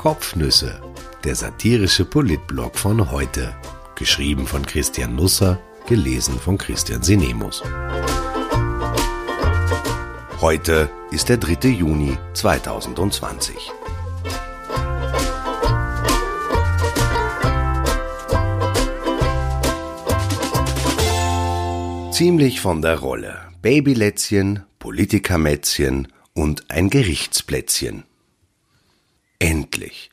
Kopfnüsse, der satirische Politblog von heute. Geschrieben von Christian Nusser, gelesen von Christian Sinemus. Heute ist der 3. Juni 2020. Ziemlich von der Rolle. Babylätzchen, Politikermätzchen und ein Gerichtsplätzchen. Endlich.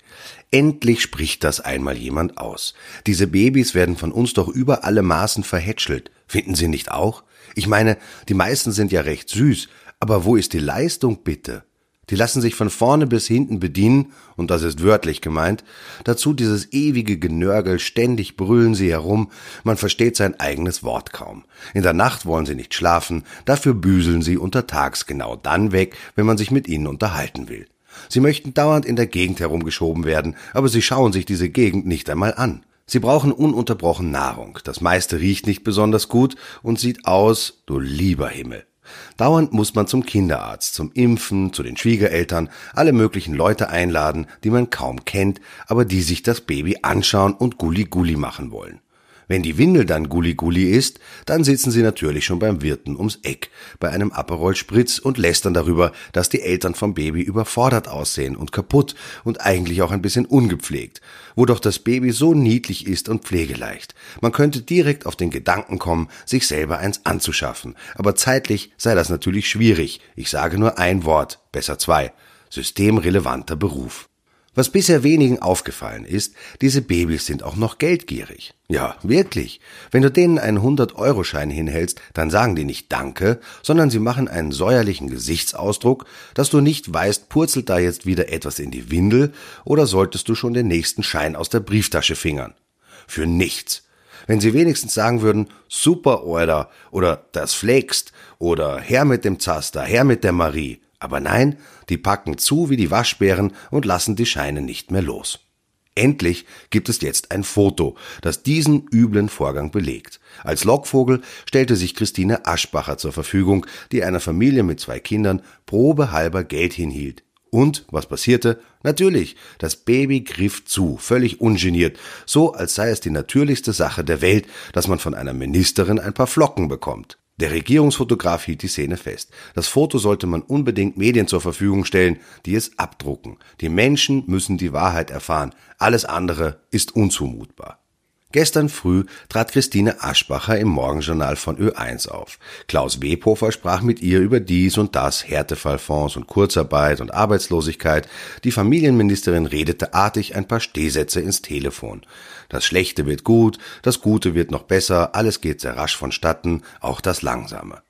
Endlich spricht das einmal jemand aus. Diese Babys werden von uns doch über alle Maßen verhätschelt. Finden Sie nicht auch? Ich meine, die meisten sind ja recht süß, aber wo ist die Leistung bitte? Die lassen sich von vorne bis hinten bedienen, und das ist wörtlich gemeint. Dazu dieses ewige Genörgel, ständig brüllen sie herum, man versteht sein eigenes Wort kaum. In der Nacht wollen sie nicht schlafen, dafür büseln sie untertags genau dann weg, wenn man sich mit ihnen unterhalten will. Sie möchten dauernd in der Gegend herumgeschoben werden, aber sie schauen sich diese Gegend nicht einmal an. Sie brauchen ununterbrochen Nahrung, das meiste riecht nicht besonders gut und sieht aus, du lieber Himmel. Dauernd muss man zum Kinderarzt, zum Impfen, zu den Schwiegereltern, alle möglichen Leute einladen, die man kaum kennt, aber die sich das Baby anschauen und Gulli-Gulli machen wollen. Wenn die Windel dann Gulli-Gulli ist, dann sitzen sie natürlich schon beim Wirten ums Eck, bei einem Aperol Spritz und lästern darüber, dass die Eltern vom Baby überfordert aussehen und kaputt und eigentlich auch ein bisschen ungepflegt, wo doch das Baby so niedlich ist und pflegeleicht. Man könnte direkt auf den Gedanken kommen, sich selber eins anzuschaffen, aber zeitlich sei das natürlich schwierig. Ich sage nur ein Wort, besser zwei. Systemrelevanter Beruf. Was bisher wenigen aufgefallen ist, diese Babys sind auch noch geldgierig. Ja, wirklich. Wenn du denen einen 100-Euro-Schein hinhältst, dann sagen die nicht Danke, sondern sie machen einen säuerlichen Gesichtsausdruck, dass du nicht weißt, purzelt da jetzt wieder etwas in die Windel oder solltest du schon den nächsten Schein aus der Brieftasche fingern. Für nichts. Wenn sie wenigstens sagen würden, super Order oder das flext oder her mit dem Zaster, her mit der Marie, aber nein, die packen zu wie die Waschbären und lassen die Scheine nicht mehr los. Endlich gibt es jetzt ein Foto, das diesen üblen Vorgang belegt. Als Lockvogel stellte sich Christine Aschbacher zur Verfügung, die einer Familie mit zwei Kindern probehalber Geld hinhielt. Und was passierte? Natürlich, das Baby griff zu, völlig ungeniert, so als sei es die natürlichste Sache der Welt, dass man von einer Ministerin ein paar Flocken bekommt. Der Regierungsfotograf hielt die Szene fest. Das Foto sollte man unbedingt Medien zur Verfügung stellen, die es abdrucken. Die Menschen müssen die Wahrheit erfahren. Alles andere ist unzumutbar. Gestern früh trat Christine Aschbacher im Morgenjournal von Ö1 auf. Klaus Webhofer sprach mit ihr über dies und das, Härtefallfonds und Kurzarbeit und Arbeitslosigkeit. Die Familienministerin redete artig ein paar Stehsätze ins Telefon. Das Schlechte wird gut, das Gute wird noch besser, alles geht sehr rasch vonstatten, auch das Langsame.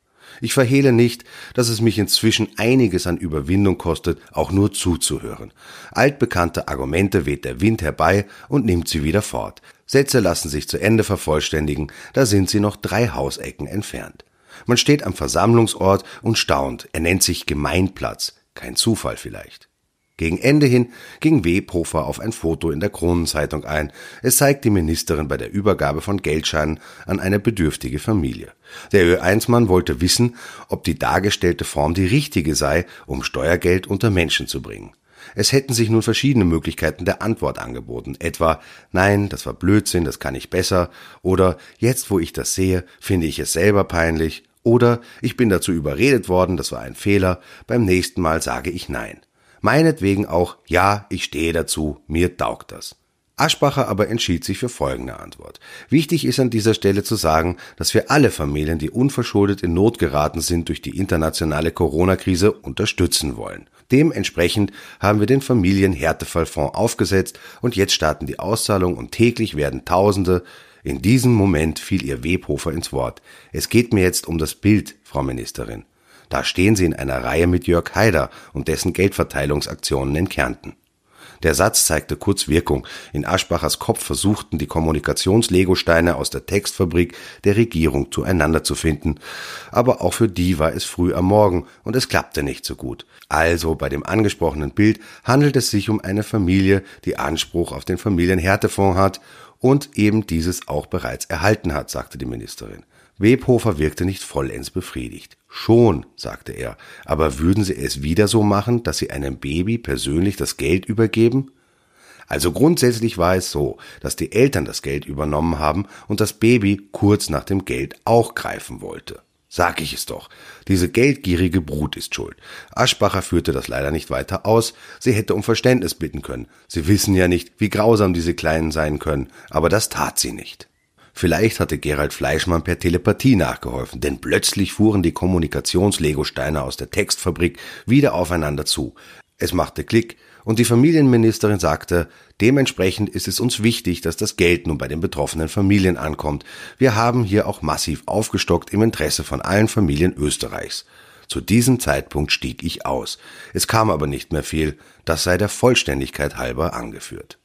Ich verhehle nicht, dass es mich inzwischen einiges an Überwindung kostet, auch nur zuzuhören. Altbekannte Argumente weht der Wind herbei und nimmt sie wieder fort. Sätze lassen sich zu Ende vervollständigen, da sind sie noch drei Hausecken entfernt. Man steht am Versammlungsort und staunt, er nennt sich Gemeinplatz, kein Zufall vielleicht. Gegen Ende hin ging Webhofer auf ein Foto in der Kronenzeitung ein. Es zeigt die Ministerin bei der Übergabe von Geldscheinen an eine bedürftige Familie. Der Ö1-Mann wollte wissen, ob die dargestellte Form die richtige sei, um Steuergeld unter Menschen zu bringen. Es hätten sich nun verschiedene Möglichkeiten der Antwort angeboten, etwa Nein, das war Blödsinn, das kann ich besser, oder Jetzt, wo ich das sehe, finde ich es selber peinlich, oder Ich bin dazu überredet worden, das war ein Fehler, beim nächsten Mal sage ich Nein. Meinetwegen auch Ja, ich stehe dazu, mir taugt das. Aschbacher aber entschied sich für folgende Antwort. Wichtig ist an dieser Stelle zu sagen, dass wir alle Familien, die unverschuldet in Not geraten sind durch die internationale Corona-Krise, unterstützen wollen. Dementsprechend haben wir den Familienhärtefallfonds aufgesetzt und jetzt starten die Auszahlungen und täglich werden Tausende. In diesem Moment fiel ihr Webhofer ins Wort. Es geht mir jetzt um das Bild, Frau Ministerin. Da stehen sie in einer Reihe mit Jörg Haider und dessen Geldverteilungsaktionen in Kärnten. Der Satz zeigte kurz Wirkung. In Aschbachers Kopf versuchten die Kommunikationslegosteine aus der Textfabrik der Regierung zueinander zu finden. Aber auch für die war es früh am Morgen und es klappte nicht so gut. Also bei dem angesprochenen Bild handelt es sich um eine Familie, die Anspruch auf den Familienhärtefonds hat und eben dieses auch bereits erhalten hat, sagte die Ministerin. Webhofer wirkte nicht vollends befriedigt. Schon, sagte er, aber würden Sie es wieder so machen, dass Sie einem Baby persönlich das Geld übergeben? Also grundsätzlich war es so, dass die Eltern das Geld übernommen haben und das Baby kurz nach dem Geld auch greifen wollte. Sag ich es doch. Diese geldgierige Brut ist schuld. Aschbacher führte das leider nicht weiter aus. Sie hätte um Verständnis bitten können. Sie wissen ja nicht, wie grausam diese Kleinen sein können, aber das tat sie nicht. Vielleicht hatte Gerald Fleischmann per Telepathie nachgeholfen, denn plötzlich fuhren die Kommunikations-Legosteine aus der Textfabrik wieder aufeinander zu. Es machte Klick und die Familienministerin sagte, dementsprechend ist es uns wichtig, dass das Geld nun bei den betroffenen Familien ankommt. Wir haben hier auch massiv aufgestockt im Interesse von allen Familien Österreichs. Zu diesem Zeitpunkt stieg ich aus. Es kam aber nicht mehr viel, das sei der Vollständigkeit halber angeführt.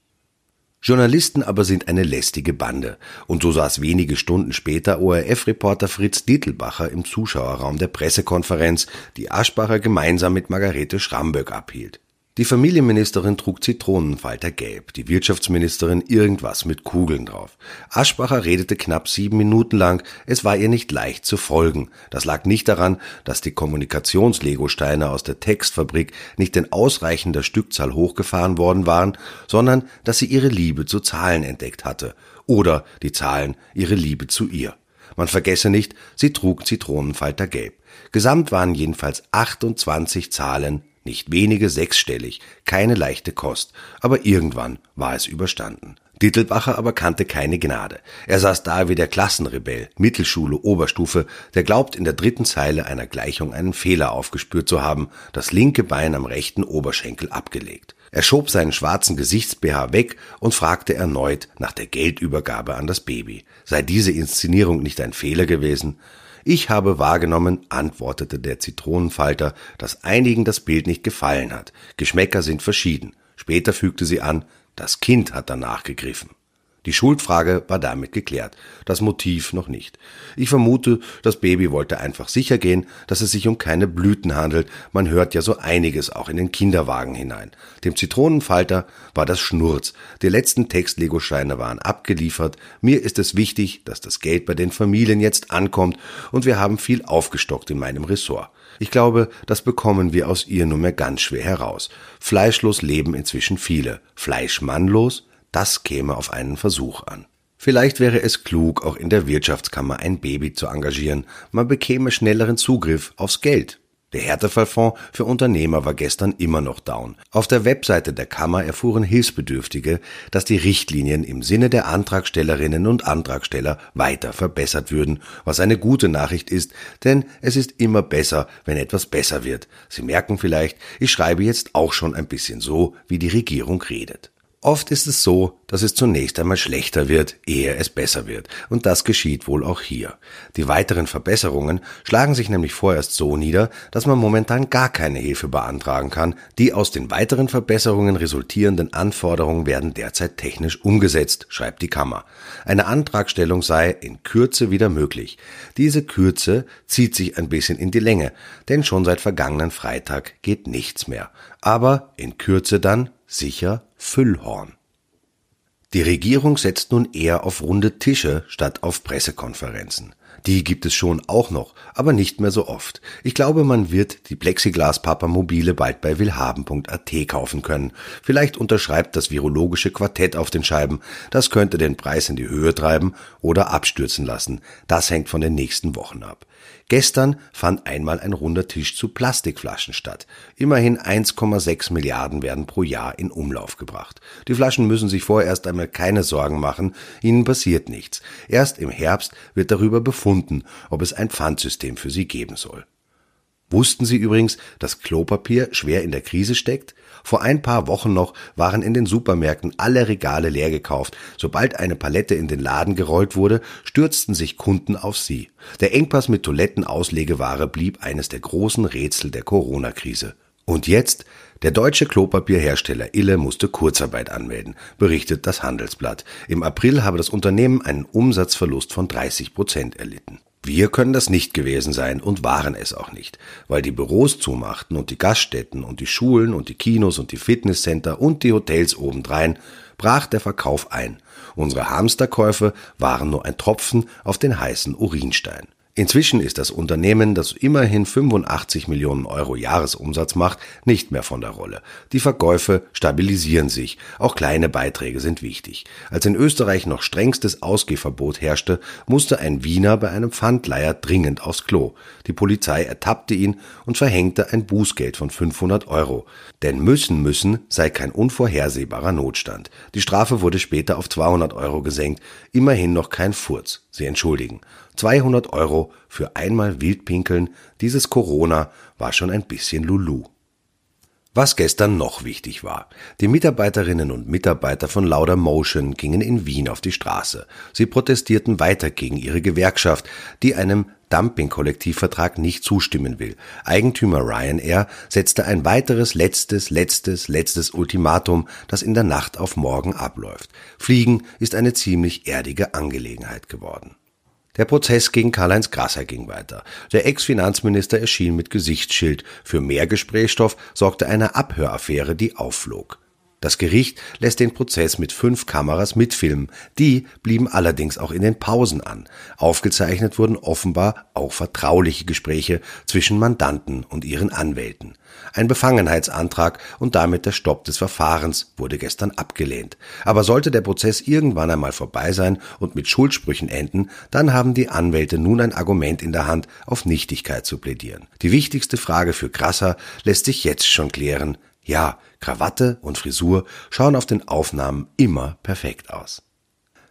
Journalisten aber sind eine lästige Bande. Und so saß wenige Stunden später ORF-Reporter Fritz Dietelbacher im Zuschauerraum der Pressekonferenz, die Aschbacher gemeinsam mit Margarete Schramböck abhielt. Die Familienministerin trug Zitronenfalter gelb, die Wirtschaftsministerin irgendwas mit Kugeln drauf. Aschbacher redete knapp sieben Minuten lang, es war ihr nicht leicht zu folgen. Das lag nicht daran, dass die Kommunikationslegosteine aus der Textfabrik nicht in ausreichender Stückzahl hochgefahren worden waren, sondern dass sie ihre Liebe zu Zahlen entdeckt hatte. Oder die Zahlen ihre Liebe zu ihr. Man vergesse nicht, sie trug Zitronenfalter gelb. Gesamt waren jedenfalls 28 Zahlen nicht wenige sechsstellig, keine leichte Kost, aber irgendwann war es überstanden. Dittelbacher aber kannte keine Gnade. Er saß da wie der Klassenrebell, Mittelschule, Oberstufe, der glaubt in der dritten Zeile einer Gleichung einen Fehler aufgespürt zu haben, das linke Bein am rechten Oberschenkel abgelegt. Er schob seinen schwarzen Gesichtsbh weg und fragte erneut nach der Geldübergabe an das Baby. Sei diese Inszenierung nicht ein Fehler gewesen? Ich habe wahrgenommen, antwortete der Zitronenfalter, dass einigen das Bild nicht gefallen hat. Geschmäcker sind verschieden. Später fügte sie an, das Kind hat danach gegriffen. Die Schuldfrage war damit geklärt, das Motiv noch nicht. Ich vermute, das Baby wollte einfach sicher gehen, dass es sich um keine Blüten handelt, man hört ja so einiges auch in den Kinderwagen hinein. Dem Zitronenfalter war das Schnurz, die letzten Textlegoscheine waren abgeliefert, mir ist es wichtig, dass das Geld bei den Familien jetzt ankommt und wir haben viel aufgestockt in meinem Ressort. Ich glaube, das bekommen wir aus ihr nur mehr ganz schwer heraus. Fleischlos leben inzwischen viele, fleischmannlos das käme auf einen Versuch an. Vielleicht wäre es klug, auch in der Wirtschaftskammer ein Baby zu engagieren. Man bekäme schnelleren Zugriff aufs Geld. Der Härtefallfonds für Unternehmer war gestern immer noch down. Auf der Webseite der Kammer erfuhren Hilfsbedürftige, dass die Richtlinien im Sinne der Antragstellerinnen und Antragsteller weiter verbessert würden, was eine gute Nachricht ist, denn es ist immer besser, wenn etwas besser wird. Sie merken vielleicht, ich schreibe jetzt auch schon ein bisschen so, wie die Regierung redet. Oft ist es so, dass es zunächst einmal schlechter wird, ehe es besser wird. Und das geschieht wohl auch hier. Die weiteren Verbesserungen schlagen sich nämlich vorerst so nieder, dass man momentan gar keine Hilfe beantragen kann. Die aus den weiteren Verbesserungen resultierenden Anforderungen werden derzeit technisch umgesetzt, schreibt die Kammer. Eine Antragstellung sei in Kürze wieder möglich. Diese Kürze zieht sich ein bisschen in die Länge, denn schon seit vergangenen Freitag geht nichts mehr. Aber in Kürze dann sicher Füllhorn. Die Regierung setzt nun eher auf runde Tische statt auf Pressekonferenzen. Die gibt es schon auch noch, aber nicht mehr so oft. Ich glaube, man wird die Plexiglas-Papa-Mobile bald bei willhaben.at kaufen können. Vielleicht unterschreibt das virologische Quartett auf den Scheiben. Das könnte den Preis in die Höhe treiben oder abstürzen lassen. Das hängt von den nächsten Wochen ab. Gestern fand einmal ein runder Tisch zu Plastikflaschen statt. Immerhin 1,6 Milliarden werden pro Jahr in Umlauf gebracht. Die Flaschen müssen sich vorerst einmal keine Sorgen machen, ihnen passiert nichts. Erst im Herbst wird darüber befunden, ob es ein Pfandsystem für sie geben soll. Wussten Sie übrigens, dass Klopapier schwer in der Krise steckt? Vor ein paar Wochen noch waren in den Supermärkten alle Regale leer gekauft. Sobald eine Palette in den Laden gerollt wurde, stürzten sich Kunden auf sie. Der Engpass mit Toilettenauslegeware blieb eines der großen Rätsel der Corona-Krise. Und jetzt? Der deutsche Klopapierhersteller Ille musste Kurzarbeit anmelden, berichtet das Handelsblatt. Im April habe das Unternehmen einen Umsatzverlust von 30 Prozent erlitten. Wir können das nicht gewesen sein und waren es auch nicht, weil die Büros zumachten und die Gaststätten und die Schulen und die Kinos und die Fitnesscenter und die Hotels obendrein, brach der Verkauf ein. Unsere Hamsterkäufe waren nur ein Tropfen auf den heißen Urinstein. Inzwischen ist das Unternehmen, das immerhin 85 Millionen Euro Jahresumsatz macht, nicht mehr von der Rolle. Die Verkäufe stabilisieren sich. Auch kleine Beiträge sind wichtig. Als in Österreich noch strengstes Ausgehverbot herrschte, musste ein Wiener bei einem Pfandleiher dringend aufs Klo. Die Polizei ertappte ihn und verhängte ein Bußgeld von 500 Euro. Denn müssen müssen sei kein unvorhersehbarer Notstand. Die Strafe wurde später auf 200 Euro gesenkt. Immerhin noch kein Furz. Sie entschuldigen. 200 Euro für einmal Wildpinkeln, dieses Corona war schon ein bisschen Lulu. Was gestern noch wichtig war. Die Mitarbeiterinnen und Mitarbeiter von Lauder Motion gingen in Wien auf die Straße. Sie protestierten weiter gegen ihre Gewerkschaft, die einem Dumping-Kollektivvertrag nicht zustimmen will. Eigentümer Ryanair setzte ein weiteres letztes, letztes, letztes Ultimatum, das in der Nacht auf morgen abläuft. Fliegen ist eine ziemlich erdige Angelegenheit geworden. Der Prozess gegen Karl-Heinz Grasser ging weiter. Der Ex-Finanzminister erschien mit Gesichtsschild. Für mehr Gesprächsstoff sorgte eine Abhöraffäre, die aufflog. Das Gericht lässt den Prozess mit fünf Kameras mitfilmen. Die blieben allerdings auch in den Pausen an. Aufgezeichnet wurden offenbar auch vertrauliche Gespräche zwischen Mandanten und ihren Anwälten. Ein Befangenheitsantrag und damit der Stopp des Verfahrens wurde gestern abgelehnt. Aber sollte der Prozess irgendwann einmal vorbei sein und mit Schuldsprüchen enden, dann haben die Anwälte nun ein Argument in der Hand, auf Nichtigkeit zu plädieren. Die wichtigste Frage für Grasser lässt sich jetzt schon klären. Ja, Krawatte und Frisur schauen auf den Aufnahmen immer perfekt aus.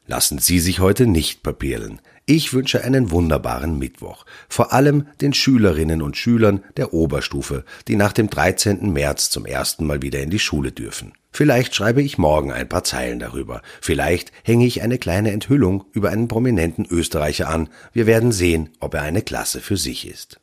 Lassen Sie sich heute nicht papierlen. Ich wünsche einen wunderbaren Mittwoch. Vor allem den Schülerinnen und Schülern der Oberstufe, die nach dem 13. März zum ersten Mal wieder in die Schule dürfen. Vielleicht schreibe ich morgen ein paar Zeilen darüber. Vielleicht hänge ich eine kleine Enthüllung über einen prominenten Österreicher an. Wir werden sehen, ob er eine Klasse für sich ist.